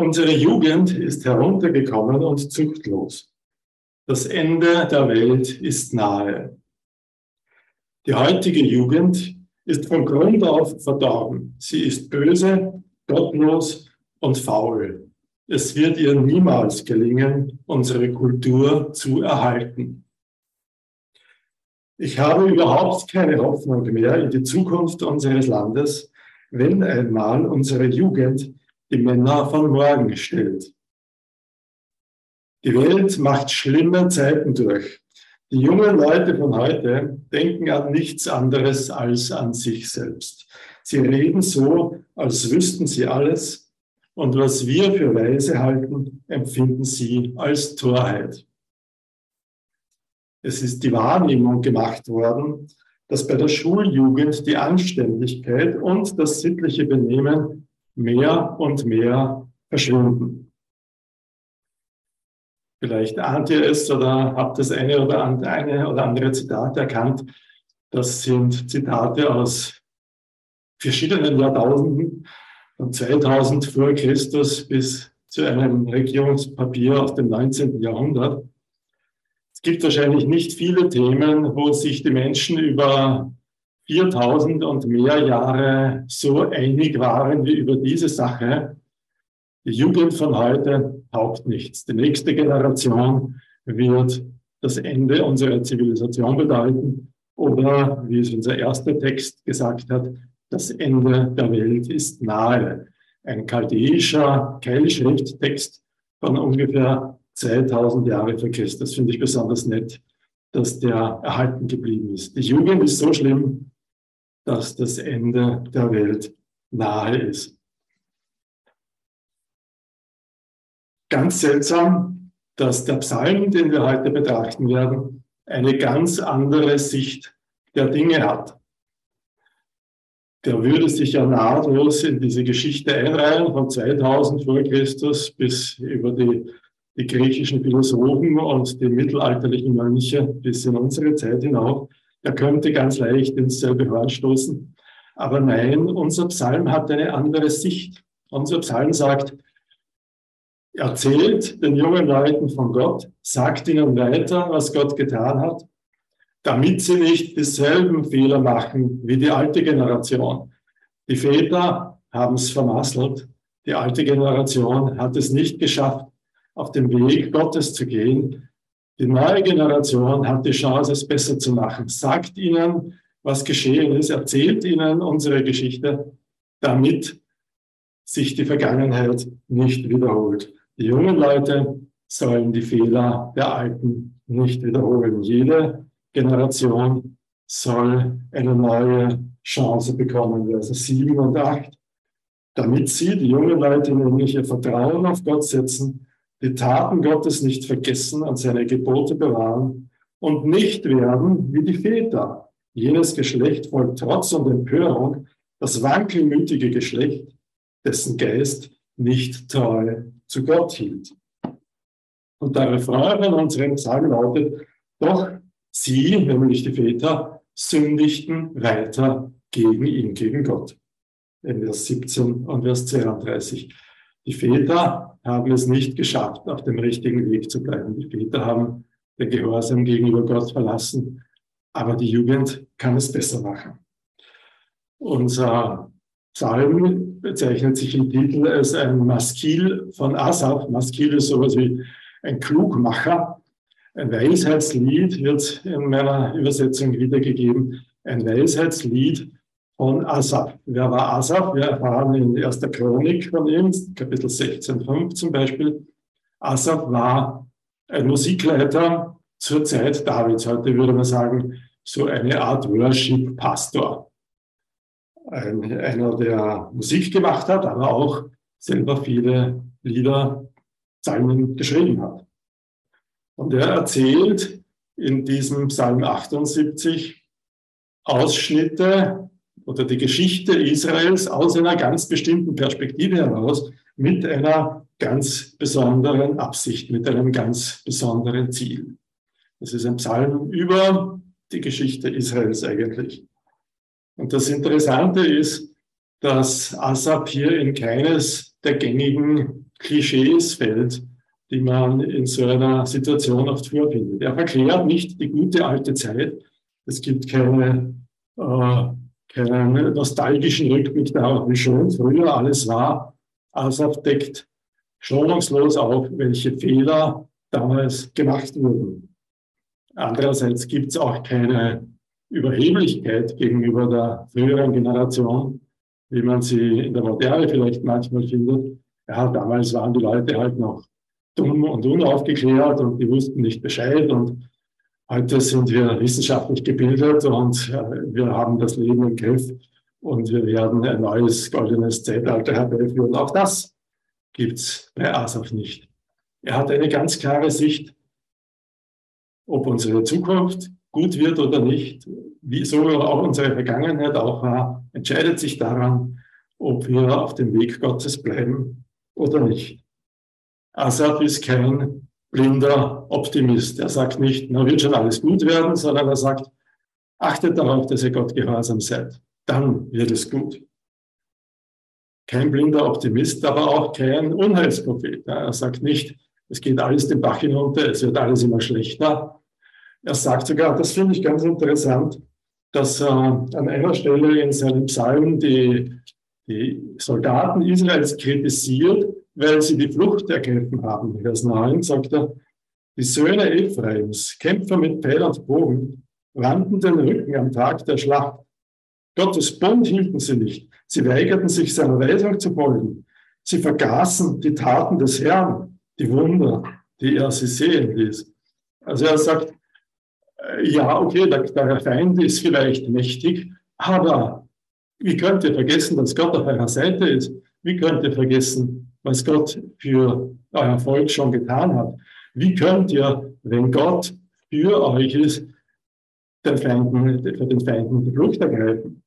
Unsere Jugend ist heruntergekommen und zuchtlos. Das Ende der Welt ist nahe. Die heutige Jugend ist von Grund auf verdorben. Sie ist böse, gottlos und faul. Es wird ihr niemals gelingen, unsere Kultur zu erhalten. Ich habe überhaupt keine Hoffnung mehr in die Zukunft unseres Landes, wenn einmal unsere Jugend die Männer von morgen stellt. Die Welt macht schlimme Zeiten durch. Die jungen Leute von heute denken an nichts anderes als an sich selbst. Sie reden so, als wüssten sie alles, und was wir für weise halten, empfinden sie als Torheit. Es ist die Wahrnehmung gemacht worden, dass bei der Schuljugend die Anständigkeit und das sittliche Benehmen mehr und mehr verschwinden. Vielleicht ahnt ihr es oder habt das eine oder andere, eine oder andere Zitat erkannt. Das sind Zitate aus verschiedenen Jahrtausenden, von 2000 vor Christus bis zu einem Regierungspapier aus dem 19. Jahrhundert. Es gibt wahrscheinlich nicht viele Themen, wo sich die Menschen über 4000 und mehr Jahre so einig waren wie über diese Sache. Die Jugend von heute taugt nichts. Die nächste Generation wird das Ende unserer Zivilisation bedeuten oder, wie es unser erster Text gesagt hat, das Ende der Welt ist nahe. Ein chaldäischer Keilschrifttext von ungefähr 2000 Jahre vor Christus finde ich besonders nett, dass der erhalten geblieben ist. Die Jugend ist so schlimm, dass das Ende der Welt nahe ist. Ganz seltsam, dass der Psalm, den wir heute betrachten werden, eine ganz andere Sicht der Dinge hat. Der würde sich ja nahtlos in diese Geschichte einreihen, von 2000 vor Christus bis über die, die griechischen Philosophen und die mittelalterlichen Mönche bis in unsere Zeit hinauf. Er könnte ganz leicht ins selbe Horn stoßen. Aber nein, unser Psalm hat eine andere Sicht. Unser Psalm sagt, erzählt den jungen Leuten von Gott, sagt ihnen weiter, was Gott getan hat, damit sie nicht dieselben Fehler machen wie die alte Generation. Die Väter haben es vermasselt. Die alte Generation hat es nicht geschafft, auf dem Weg Gottes zu gehen. Die neue Generation hat die Chance, es besser zu machen. Sagt ihnen, was geschehen ist, erzählt ihnen unsere Geschichte, damit sich die Vergangenheit nicht wiederholt. Die jungen Leute sollen die Fehler der Alten nicht wiederholen. Jede Generation soll eine neue Chance bekommen, also sieben und acht, damit sie, die jungen Leute, nämlich ihr Vertrauen auf Gott setzen, die Taten Gottes nicht vergessen und seine Gebote bewahren und nicht werden wie die Väter. Jenes Geschlecht voll Trotz und Empörung, das wankelmütige Geschlecht, dessen Geist nicht treu zu Gott hielt. Und der Refrain von unserem Psalm lautet, doch sie, nämlich die Väter, sündigten weiter gegen ihn, gegen Gott. In Vers 17 und Vers 32. Die Väter haben es nicht geschafft, auf dem richtigen Weg zu bleiben. Die Väter haben den Gehorsam gegenüber Gott verlassen, aber die Jugend kann es besser machen. Unser Psalm bezeichnet sich im Titel als ein Maskil von Asaf. Maskil ist sowas wie ein Klugmacher. Ein Weisheitslied wird in meiner Übersetzung wiedergegeben. Ein Weisheitslied von Asaf. Wer war Asaf? Wir erfahren in erster Chronik von ihm, Kapitel 16,5 zum Beispiel. Asaf war ein Musikleiter zur Zeit Davids. Heute würde man sagen, so eine Art Worship-Pastor. Ein, einer, der Musik gemacht hat, aber auch selber viele Lieder, Psalmen geschrieben hat. Und er erzählt in diesem Psalm 78 Ausschnitte oder die Geschichte Israels aus einer ganz bestimmten Perspektive heraus mit einer ganz besonderen Absicht, mit einem ganz besonderen Ziel. Es ist ein Psalm über die Geschichte Israels eigentlich. Und das Interessante ist, dass Asap hier in keines der gängigen Klischees fällt, die man in so einer Situation oft vorfindet. Er verklärt nicht die gute alte Zeit. Es gibt keine, äh, keinen nostalgischen Rückblick darauf, wie schön früher alles war. Asaf deckt schonungslos auf, welche Fehler damals gemacht wurden. Andererseits gibt es auch keine Überheblichkeit gegenüber der früheren Generation, wie man sie in der Moderne vielleicht manchmal findet. Ja, damals waren die Leute halt noch dumm und unaufgeklärt und die wussten nicht Bescheid und heute sind wir wissenschaftlich gebildet und äh, wir haben das Leben im Griff und wir werden ein neues goldenes Zeitalter herbeiführen. Auch das gibt's bei Asaf nicht. Er hat eine ganz klare Sicht, ob unsere Zukunft gut wird oder nicht, wie so auch unsere Vergangenheit auch war, entscheidet sich daran, ob wir auf dem Weg Gottes bleiben oder nicht. Assad ist kein blinder Optimist. Er sagt nicht, na wird schon alles gut werden, sondern er sagt, achtet darauf, dass ihr Gott gehorsam seid. Dann wird es gut. Kein blinder Optimist, aber auch kein Unheilsprophet. Er sagt nicht, es geht alles den Bach hinunter, es wird alles immer schlechter. Er sagt sogar, das finde ich ganz interessant, dass er an einer Stelle in seinem Psalm die, die Soldaten Israels kritisiert, weil sie die Flucht ergriffen haben. Vers 9 sagt er, die Söhne Ephraims, Kämpfer mit Pfeil und Bogen, wandten den Rücken am Tag der Schlacht. Gottes Bund hielten sie nicht. Sie weigerten sich seiner Weisung zu folgen. Sie vergaßen die Taten des Herrn, die Wunder, die er sie sehen ließ. Also er sagt, äh, ja, okay, der, Feind ist vielleicht mächtig, aber wie könnt ihr vergessen, dass Gott auf eurer Seite ist? Wie könnt ihr vergessen, was Gott für euer Volk schon getan hat? Wie könnt ihr, wenn Gott für euch ist, den Feinden, für den Feinden die Flucht ergreifen?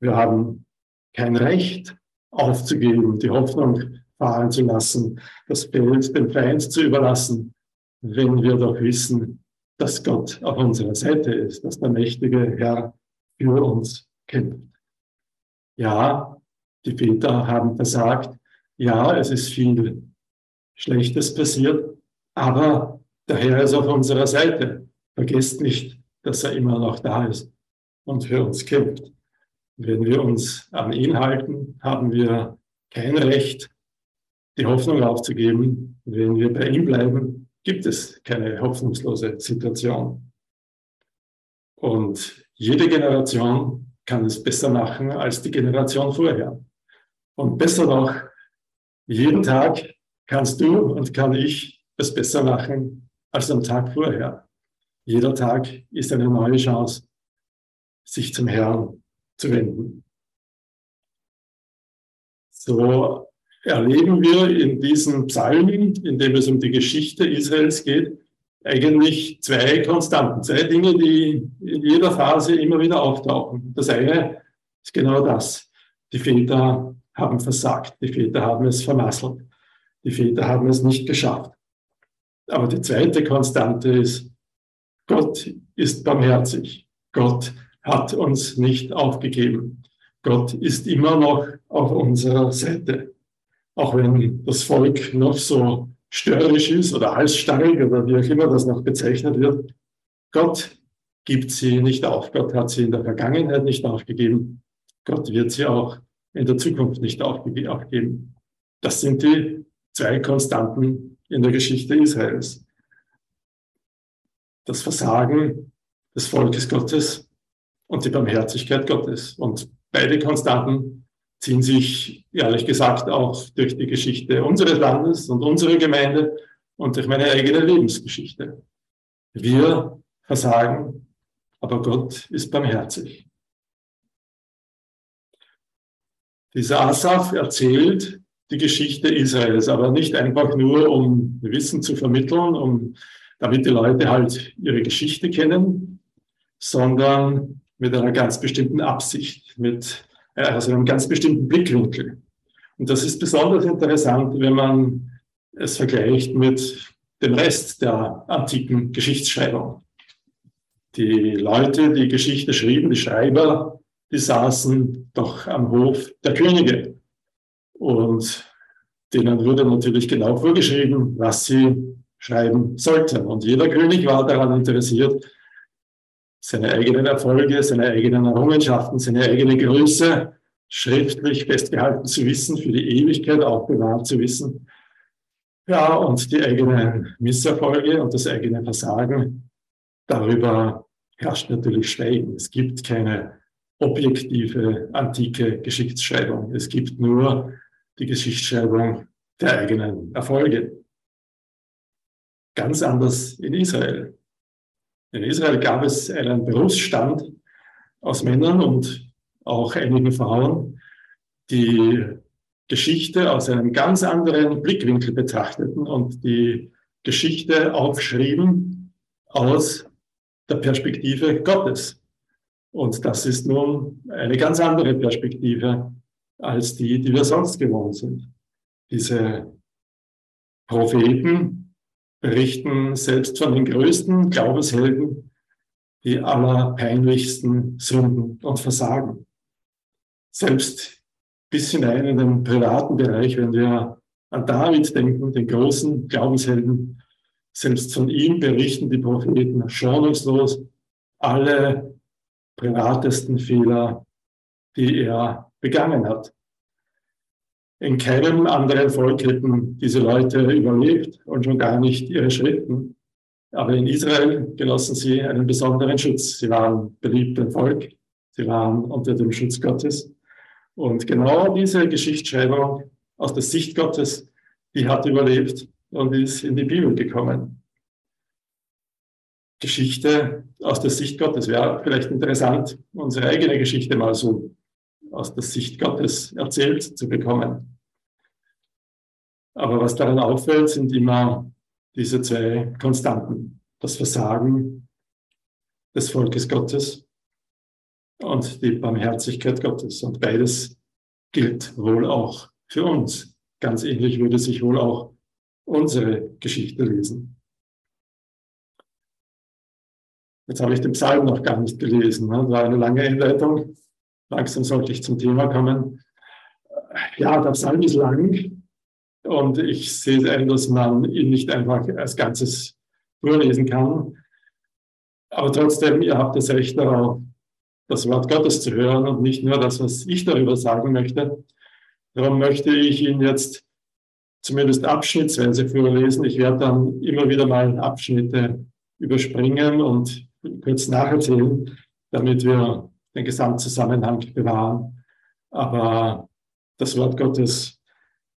Wir haben kein Recht aufzugeben, die Hoffnung fahren zu lassen, das Feld dem Feind zu überlassen, wenn wir doch wissen, dass Gott auf unserer Seite ist, dass der mächtige Herr für uns kämpft. Ja, die Väter haben versagt. Ja, es ist viel Schlechtes passiert, aber der Herr ist auf unserer Seite. Vergesst nicht, dass er immer noch da ist und für uns kämpft. Wenn wir uns an ihn halten, haben wir kein Recht, die Hoffnung aufzugeben. Wenn wir bei ihm bleiben, gibt es keine hoffnungslose Situation. Und jede Generation kann es besser machen als die Generation vorher. Und besser noch, jeden Tag kannst du und kann ich es besser machen als am Tag vorher. Jeder Tag ist eine neue Chance, sich zum Herrn zu wenden. So erleben wir in diesen Psalmen, in dem es um die Geschichte Israels geht, eigentlich zwei Konstanten, zwei Dinge, die in jeder Phase immer wieder auftauchen. Das eine ist genau das. Die Väter haben versagt, die Väter haben es vermasselt, die Väter haben es nicht geschafft. Aber die zweite Konstante ist, Gott ist barmherzig. Gott hat uns nicht aufgegeben. Gott ist immer noch auf unserer Seite auch wenn das Volk noch so störrisch ist oder halsstarrig oder wie auch immer das noch bezeichnet wird, Gott gibt sie nicht auf. Gott hat sie in der Vergangenheit nicht aufgegeben. Gott wird sie auch in der Zukunft nicht aufgeben. Das sind die zwei Konstanten in der Geschichte Israels. Das Versagen des Volkes Gottes und die Barmherzigkeit Gottes. Und beide Konstanten ziehen sich, ehrlich gesagt, auch durch die Geschichte unseres Landes und unserer Gemeinde und durch meine eigene Lebensgeschichte. Wir versagen, aber Gott ist barmherzig. Dieser Asaf erzählt die Geschichte Israels, aber nicht einfach nur, um Wissen zu vermitteln, um, damit die Leute halt ihre Geschichte kennen, sondern mit einer ganz bestimmten Absicht, mit also einem ganz bestimmten Blickwinkel. Und das ist besonders interessant, wenn man es vergleicht mit dem Rest der antiken Geschichtsschreibung. Die Leute, die Geschichte schrieben, die Schreiber, die saßen doch am Hof der Könige. Und denen wurde natürlich genau vorgeschrieben, was sie schreiben sollten. Und jeder König war daran interessiert, seine eigenen Erfolge, seine eigenen Errungenschaften, seine eigene Größe schriftlich festgehalten zu wissen, für die Ewigkeit auch bewahrt zu wissen. Ja, und die eigenen Misserfolge und das eigene Versagen, darüber herrscht natürlich Schweigen. Es gibt keine objektive antike Geschichtsschreibung. Es gibt nur die Geschichtsschreibung der eigenen Erfolge. Ganz anders in Israel. In Israel gab es einen Berufsstand aus Männern und auch einigen Frauen, die Geschichte aus einem ganz anderen Blickwinkel betrachteten und die Geschichte aufschrieben aus der Perspektive Gottes. Und das ist nun eine ganz andere Perspektive als die, die wir sonst gewohnt sind. Diese Propheten berichten selbst von den größten Glaubenshelden die allerpeinlichsten Sünden und Versagen. Selbst bis hinein in den privaten Bereich, wenn wir an David denken, den großen Glaubenshelden, selbst von ihm berichten die Propheten schonungslos alle privatesten Fehler, die er begangen hat. In keinem anderen Volk hätten diese Leute überlebt und schon gar nicht ihre Schriften. Aber in Israel genossen sie einen besonderen Schutz. Sie waren beliebt im Volk, sie waren unter dem Schutz Gottes. Und genau diese Geschichtsschreibung aus der Sicht Gottes, die hat überlebt und ist in die Bibel gekommen. Geschichte aus der Sicht Gottes wäre vielleicht interessant, unsere eigene Geschichte mal so aus der Sicht Gottes erzählt zu bekommen. Aber was daran auffällt, sind immer diese zwei Konstanten. Das Versagen des Volkes Gottes und die Barmherzigkeit Gottes. Und beides gilt wohl auch für uns. Ganz ähnlich würde sich wohl auch unsere Geschichte lesen. Jetzt habe ich den Psalm noch gar nicht gelesen. Das war eine lange Einleitung. Langsam sollte ich zum Thema kommen. Ja, der Psalm ist lang und ich sehe ein, dass man ihn nicht einfach als Ganzes vorlesen kann. Aber trotzdem, ihr habt das Recht darauf, das Wort Gottes zu hören und nicht nur das, was ich darüber sagen möchte. Darum möchte ich ihn jetzt zumindest abschnittsweise vorlesen. Ich werde dann immer wieder mal Abschnitte überspringen und kurz nacherzählen, damit wir den Gesamtzusammenhang bewahren. Aber das Wort Gottes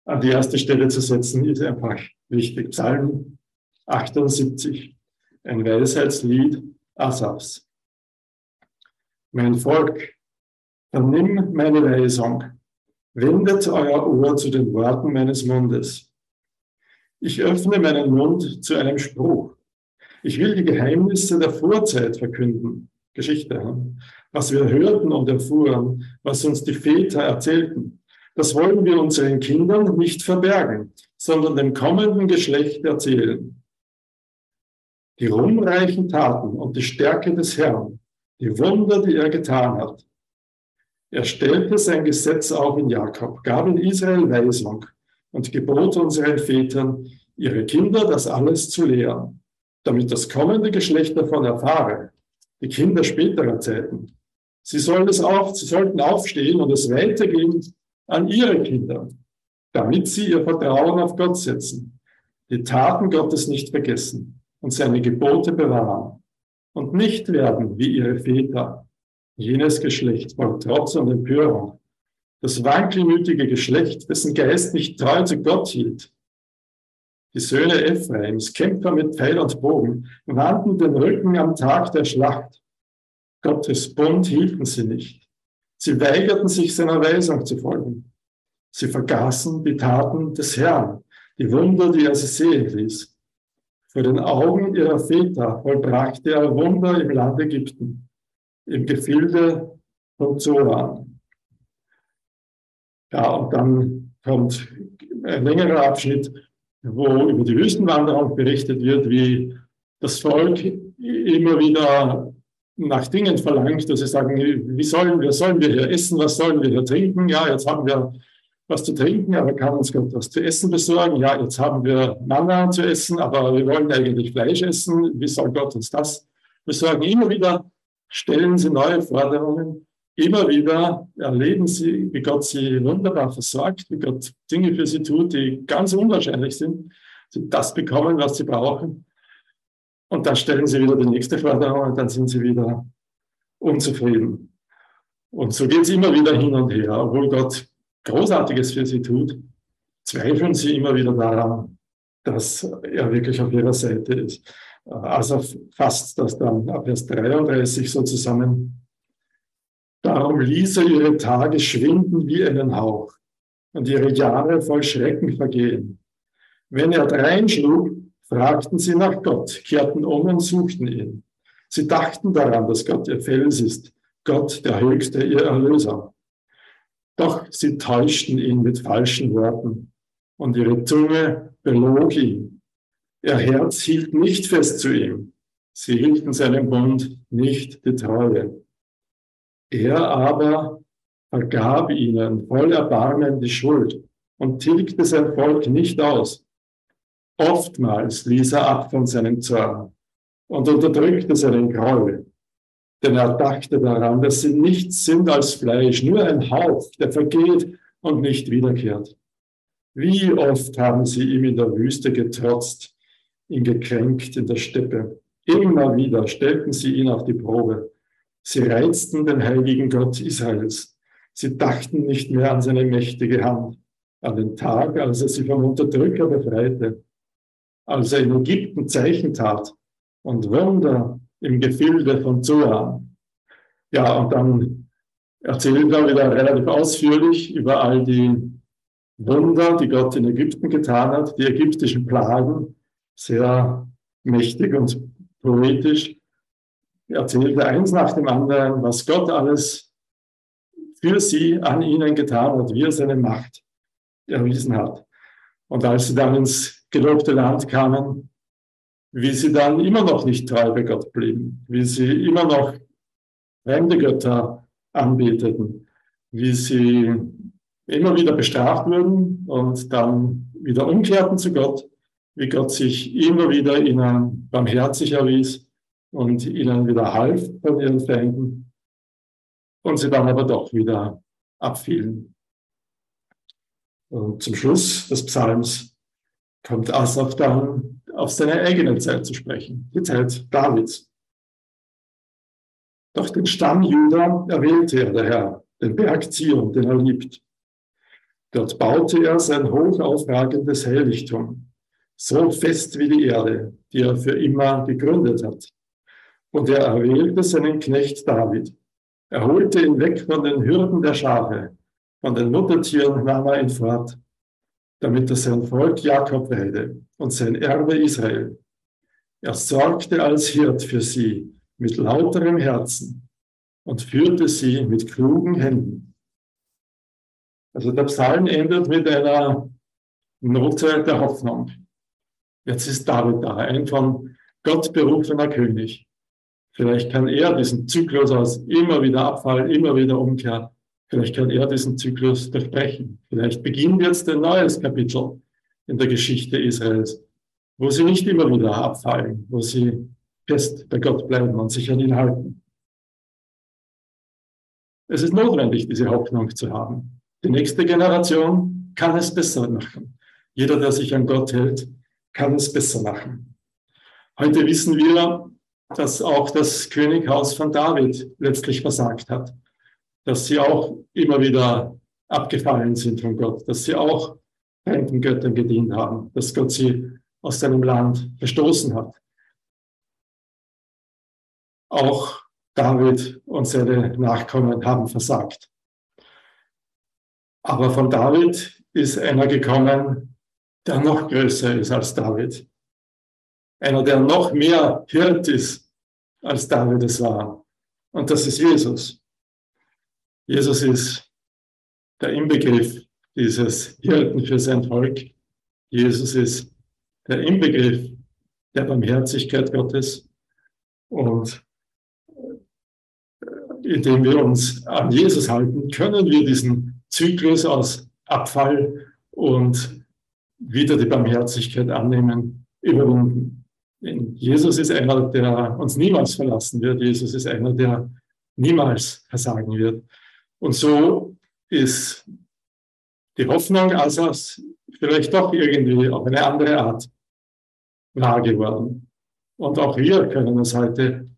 an die erste Stelle zu setzen, ist einfach wichtig. Psalm 78, ein Weisheitslied Asafs. Mein Volk, vernimm meine Weisung, wendet euer Ohr zu den Worten meines Mundes. Ich öffne meinen Mund zu einem Spruch. Ich will die Geheimnisse der Vorzeit verkünden. Geschichte, was wir hörten und erfuhren, was uns die Väter erzählten. Das wollen wir unseren Kindern nicht verbergen, sondern dem kommenden Geschlecht erzählen. Die ruhmreichen Taten und die Stärke des Herrn, die Wunder, die er getan hat. Er stellte sein Gesetz auf in Jakob, gab in Israel Weisung und gebot unseren Vätern, ihre Kinder das alles zu lehren, damit das kommende Geschlecht davon erfahre, die Kinder späterer Zeiten. Sie, sollen es auf, sie sollten aufstehen und es weitergehen an ihre Kinder, damit sie ihr Vertrauen auf Gott setzen, die Taten Gottes nicht vergessen und seine Gebote bewahren und nicht werden wie ihre Väter, jenes Geschlecht voll Trotz und Empörung, das wankelmütige Geschlecht, dessen Geist nicht treu zu Gott hielt. Die Söhne Ephraims, Kämpfer mit Pfeil und Bogen, wandten den Rücken am Tag der Schlacht. Gottes Bund hielten sie nicht. Sie weigerten sich seiner Weisung zu folgen. Sie vergaßen die Taten des Herrn, die Wunder, die er sie sehen ließ. Vor den Augen ihrer Väter vollbrachte er Wunder im Land Ägypten, im Gefilde von Zoran. Ja, und dann kommt ein längerer Abschnitt, wo über die Wüstenwanderung berichtet wird, wie das Volk immer wieder nach Dingen verlangt, dass sie sagen, wie sollen wir, sollen wir hier essen, was sollen wir hier trinken? Ja, jetzt haben wir was zu trinken, aber kann uns Gott was zu essen besorgen? Ja, jetzt haben wir Manna zu essen, aber wir wollen eigentlich Fleisch essen. Wie soll Gott uns das besorgen? Immer wieder stellen sie neue Forderungen. Immer wieder erleben sie, wie Gott sie wunderbar versorgt, wie Gott Dinge für sie tut, die ganz unwahrscheinlich sind. Sie das bekommen, was sie brauchen. Und dann stellen sie wieder die nächste Forderung und dann sind sie wieder unzufrieden. Und so geht es immer wieder hin und her, obwohl Gott Großartiges für sie tut, zweifeln sie immer wieder daran, dass er wirklich auf ihrer Seite ist. Also fasst das dann ab Vers 33 so zusammen. Darum ließ er ihre Tage schwinden wie einen Hauch und ihre Jahre voll Schrecken vergehen. Wenn er dreinschlug, fragten sie nach Gott, kehrten um und suchten ihn. Sie dachten daran, dass Gott ihr Fels ist, Gott der Höchste, ihr Erlöser. Doch sie täuschten ihn mit falschen Worten und ihre Zunge belog ihn. Ihr Herz hielt nicht fest zu ihm. Sie hielten seinem Bund nicht die Treue. Er aber vergab ihnen voll Erbarmen die Schuld und tilgte sein Volk nicht aus. Oftmals ließ er ab von seinem Zorn und unterdrückte seinen Groll. Denn er dachte daran, dass sie nichts sind als Fleisch, nur ein Hauch, der vergeht und nicht wiederkehrt. Wie oft haben sie ihm in der Wüste getrotzt, ihn gekränkt in der Steppe. Immer wieder stellten sie ihn auf die Probe. Sie reizten den heiligen Gott Israels. Sie dachten nicht mehr an seine mächtige Hand, an den Tag, als er sie vom Unterdrücker befreite, als er in Ägypten Zeichen tat und Wunder im Gefilde von Zoan. Ja, und dann erzählt er wieder relativ ausführlich über all die Wunder, die Gott in Ägypten getan hat, die ägyptischen Plagen, sehr mächtig und poetisch. Er erzählte eins nach dem anderen, was Gott alles für sie an ihnen getan hat, wie er seine Macht erwiesen hat. Und als sie dann ins gelobte Land kamen, wie sie dann immer noch nicht treu bei Gott blieben, wie sie immer noch fremde Götter anbeteten, wie sie immer wieder bestraft wurden und dann wieder umkehrten zu Gott, wie Gott sich immer wieder ihnen barmherzig erwies und ihnen wieder half von ihren Feinden und sie dann aber doch wieder abfielen. Und zum Schluss des Psalms kommt Asaf dann auf seine eigene Zeit zu sprechen, die Zeit Davids. Doch den Stamm Juda erwählte er, der Herr, den Berg Zion, den er liebt. Dort baute er sein hochaufragendes Heiligtum, so fest wie die Erde, die er für immer gegründet hat. Und er erwählte seinen Knecht David. Er holte ihn weg von den Hürden der Schafe, von den Muttertieren nahm er ihn fort damit er sein Volk Jakob weide und sein Erbe Israel. Er sorgte als Hirt für sie mit lauterem Herzen und führte sie mit klugen Händen. Also der Psalm endet mit einer Note der Hoffnung. Jetzt ist David da, ein von Gott berufener König. Vielleicht kann er diesen Zyklus aus immer wieder Abfall, immer wieder Umkehr Vielleicht kann er diesen Zyklus durchbrechen. Vielleicht beginnt jetzt ein neues Kapitel in der Geschichte Israels, wo sie nicht immer wieder abfallen, wo sie fest bei Gott bleiben und sich an ihn halten. Es ist notwendig, diese Hoffnung zu haben. Die nächste Generation kann es besser machen. Jeder, der sich an Gott hält, kann es besser machen. Heute wissen wir, dass auch das Könighaus von David letztlich versagt hat dass sie auch immer wieder abgefallen sind von Gott, dass sie auch fremden Göttern gedient haben, dass Gott sie aus seinem Land verstoßen hat. Auch David und seine Nachkommen haben versagt. Aber von David ist einer gekommen, der noch größer ist als David. Einer, der noch mehr Hirt ist, als David es war. Und das ist Jesus. Jesus ist der Inbegriff dieses Hirten für sein Volk. Jesus ist der Inbegriff der Barmherzigkeit Gottes. Und indem wir uns an Jesus halten, können wir diesen Zyklus aus Abfall und wieder die Barmherzigkeit annehmen, überwunden. Jesus ist einer, der uns niemals verlassen wird. Jesus ist einer, der niemals versagen wird. Und so ist die Hoffnung Asas vielleicht doch irgendwie auf eine andere Art wahr geworden. Und auch wir können es heute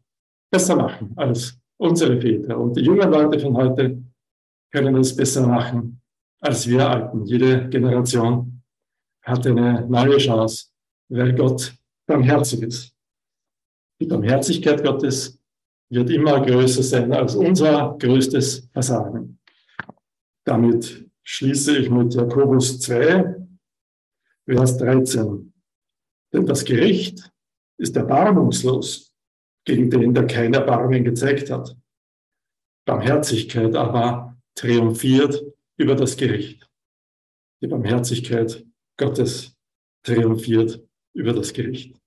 besser machen als unsere Väter. Und die jungen Leute von heute können es besser machen als wir Alten. Jede Generation hat eine neue Chance, weil Gott barmherzig ist. Die Barmherzigkeit Gottes wird immer größer sein als unser größtes Versagen. Damit schließe ich mit Jakobus 2, Vers 13. Denn das Gericht ist erbarmungslos gegen den, der kein Erbarmen gezeigt hat. Barmherzigkeit aber triumphiert über das Gericht. Die Barmherzigkeit Gottes triumphiert über das Gericht.